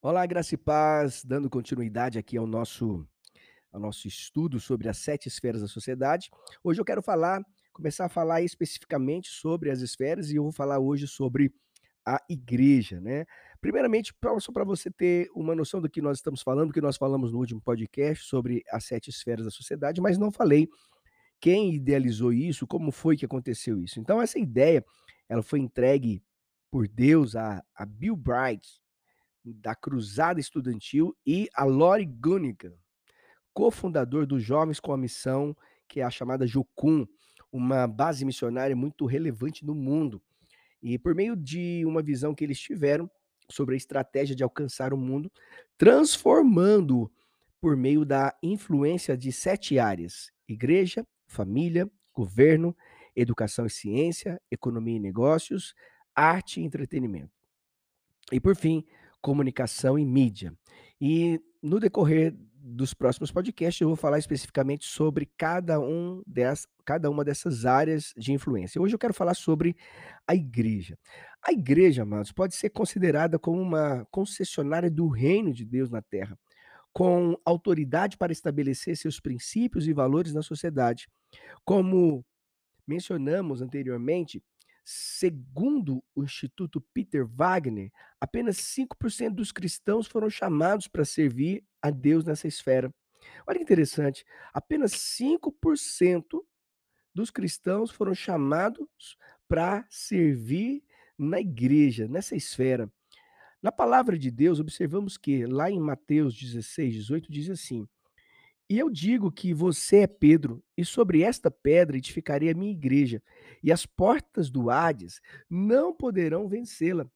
Olá, graça e paz, dando continuidade aqui ao nosso ao nosso estudo sobre as 7 esferas da sociedade. Hoje eu quero falar começar a falar especificamente sobre as esferas e eu vou falar hoje sobre a igreja, né. Primeiramente, só para você ter uma noção do que nós estamos falando, que nós falamos no último podcast sobre as 7 esferas da sociedade, mas não falei quem idealizou isso, como foi que aconteceu isso. Então essa ideia, ela foi entregue por Deus a a Bill Bright, da Cruzada Estudantil e a Lori Gunnigan, cofundador dos Jovens com a Missão, que é a chamada Jocum, uma base missionária muito relevante no mundo. E por meio de uma visão que eles tiveram sobre a estratégia de alcançar o mundo, transformando por meio da influência de 7 áreas: igreja, família, governo, educação e ciência, economia e negócios, arte e entretenimento. E por fim, comunicação e mídia. E no decorrer dos próximos podcasts eu vou falar especificamente sobre cada um des cada uma dessas áreas de influência. Hoje eu quero falar sobre a igreja. A igreja, amados, pode ser considerada como uma concessionária do reino de Deus na terra, com autoridade para estabelecer seus princípios e valores na sociedade. Como mencionamos anteriormente, segundo o Instituto Peter Wagner, apenas 5% dos cristãos foram chamados para servir a Deus nessa esfera. Olha que interessante, apenas 5% dos cristãos foram chamados para servir na igreja, nessa esfera. Na palavra de Deus, observamos que lá em Mateus 16, 18 diz assim: "E eu digo que você é Pedro, e sobre esta pedra edificarei a minha igreja, e as portas do Hades não poderão vencê-la".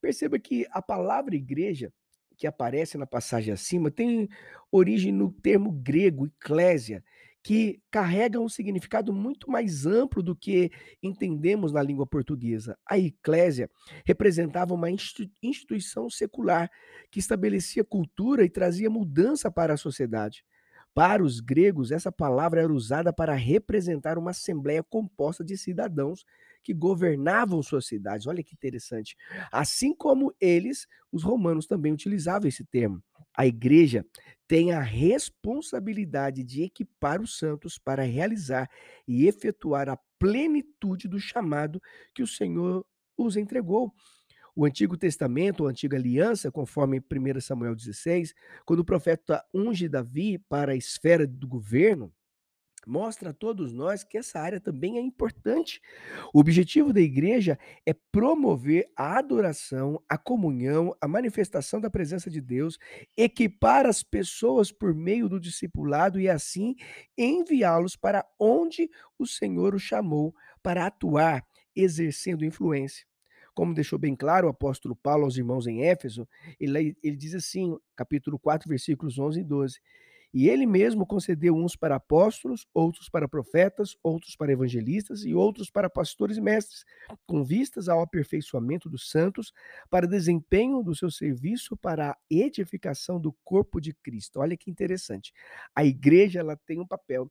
Perceba que a palavra igreja, que aparece na passagem acima, tem origem no termo grego "ecclesia", que carrega um significado muito mais amplo do que entendemos na língua portuguesa. A eclésia representava uma insti instituição secular, que estabelecia cultura e trazia mudança para a sociedade. Para os gregos, essa palavra era usada para representar uma assembleia composta de cidadãos que governavam suas cidades. Olha que interessante. Assim como eles, os romanos também utilizavam esse termo. A igreja tem a responsabilidade de equipar os santos para realizar e efetuar a plenitude do chamado que o Senhor os entregou. O Antigo Testamento, ou Antiga Aliança, conforme 1 Samuel 16, quando o profeta unge Davi para a esfera do governo, mostra a todos nós que essa área também é importante. O objetivo da igreja é promover a adoração, a comunhão, a manifestação da presença de Deus, equipar as pessoas por meio do discipulado e assim enviá-los para onde o Senhor os chamou para atuar, exercendo influência. Como deixou bem claro o apóstolo Paulo aos irmãos em Éfeso, ele ele diz assim, capítulo 4, versículos 11 e 12: "E ele mesmo concedeu uns para apóstolos, outros para profetas, outros para evangelistas e outros para pastores e mestres, com vistas ao aperfeiçoamento dos santos, para desempenho do seu serviço para a edificação do corpo de Cristo". Olha que interessante. A igreja ela tem um papel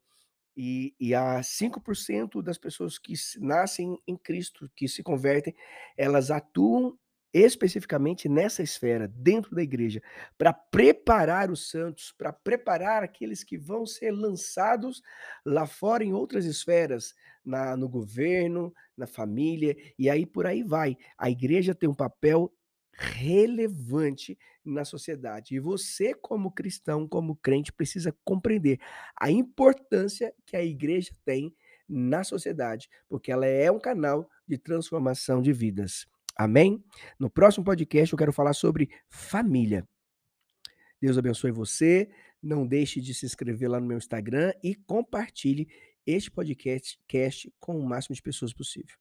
e e a 5% das pessoas que nascem em Cristo, que se convertem, elas atuam especificamente nessa esfera, dentro da igreja, para preparar os santos, para preparar aqueles que vão ser lançados lá fora em outras esferas, na no governo, na família, e aí por aí vai. A igreja tem um papel relevante na sociedade. E você, como cristão, como crente, precisa compreender a importância que a igreja tem na sociedade, porque ela é um canal de transformação de vidas. Amém? No próximo podcast eu quero falar sobre família. Deus abençoe você. Não deixe de se inscrever lá no meu Instagram e compartilhe este podcast cast com o máximo de pessoas possível.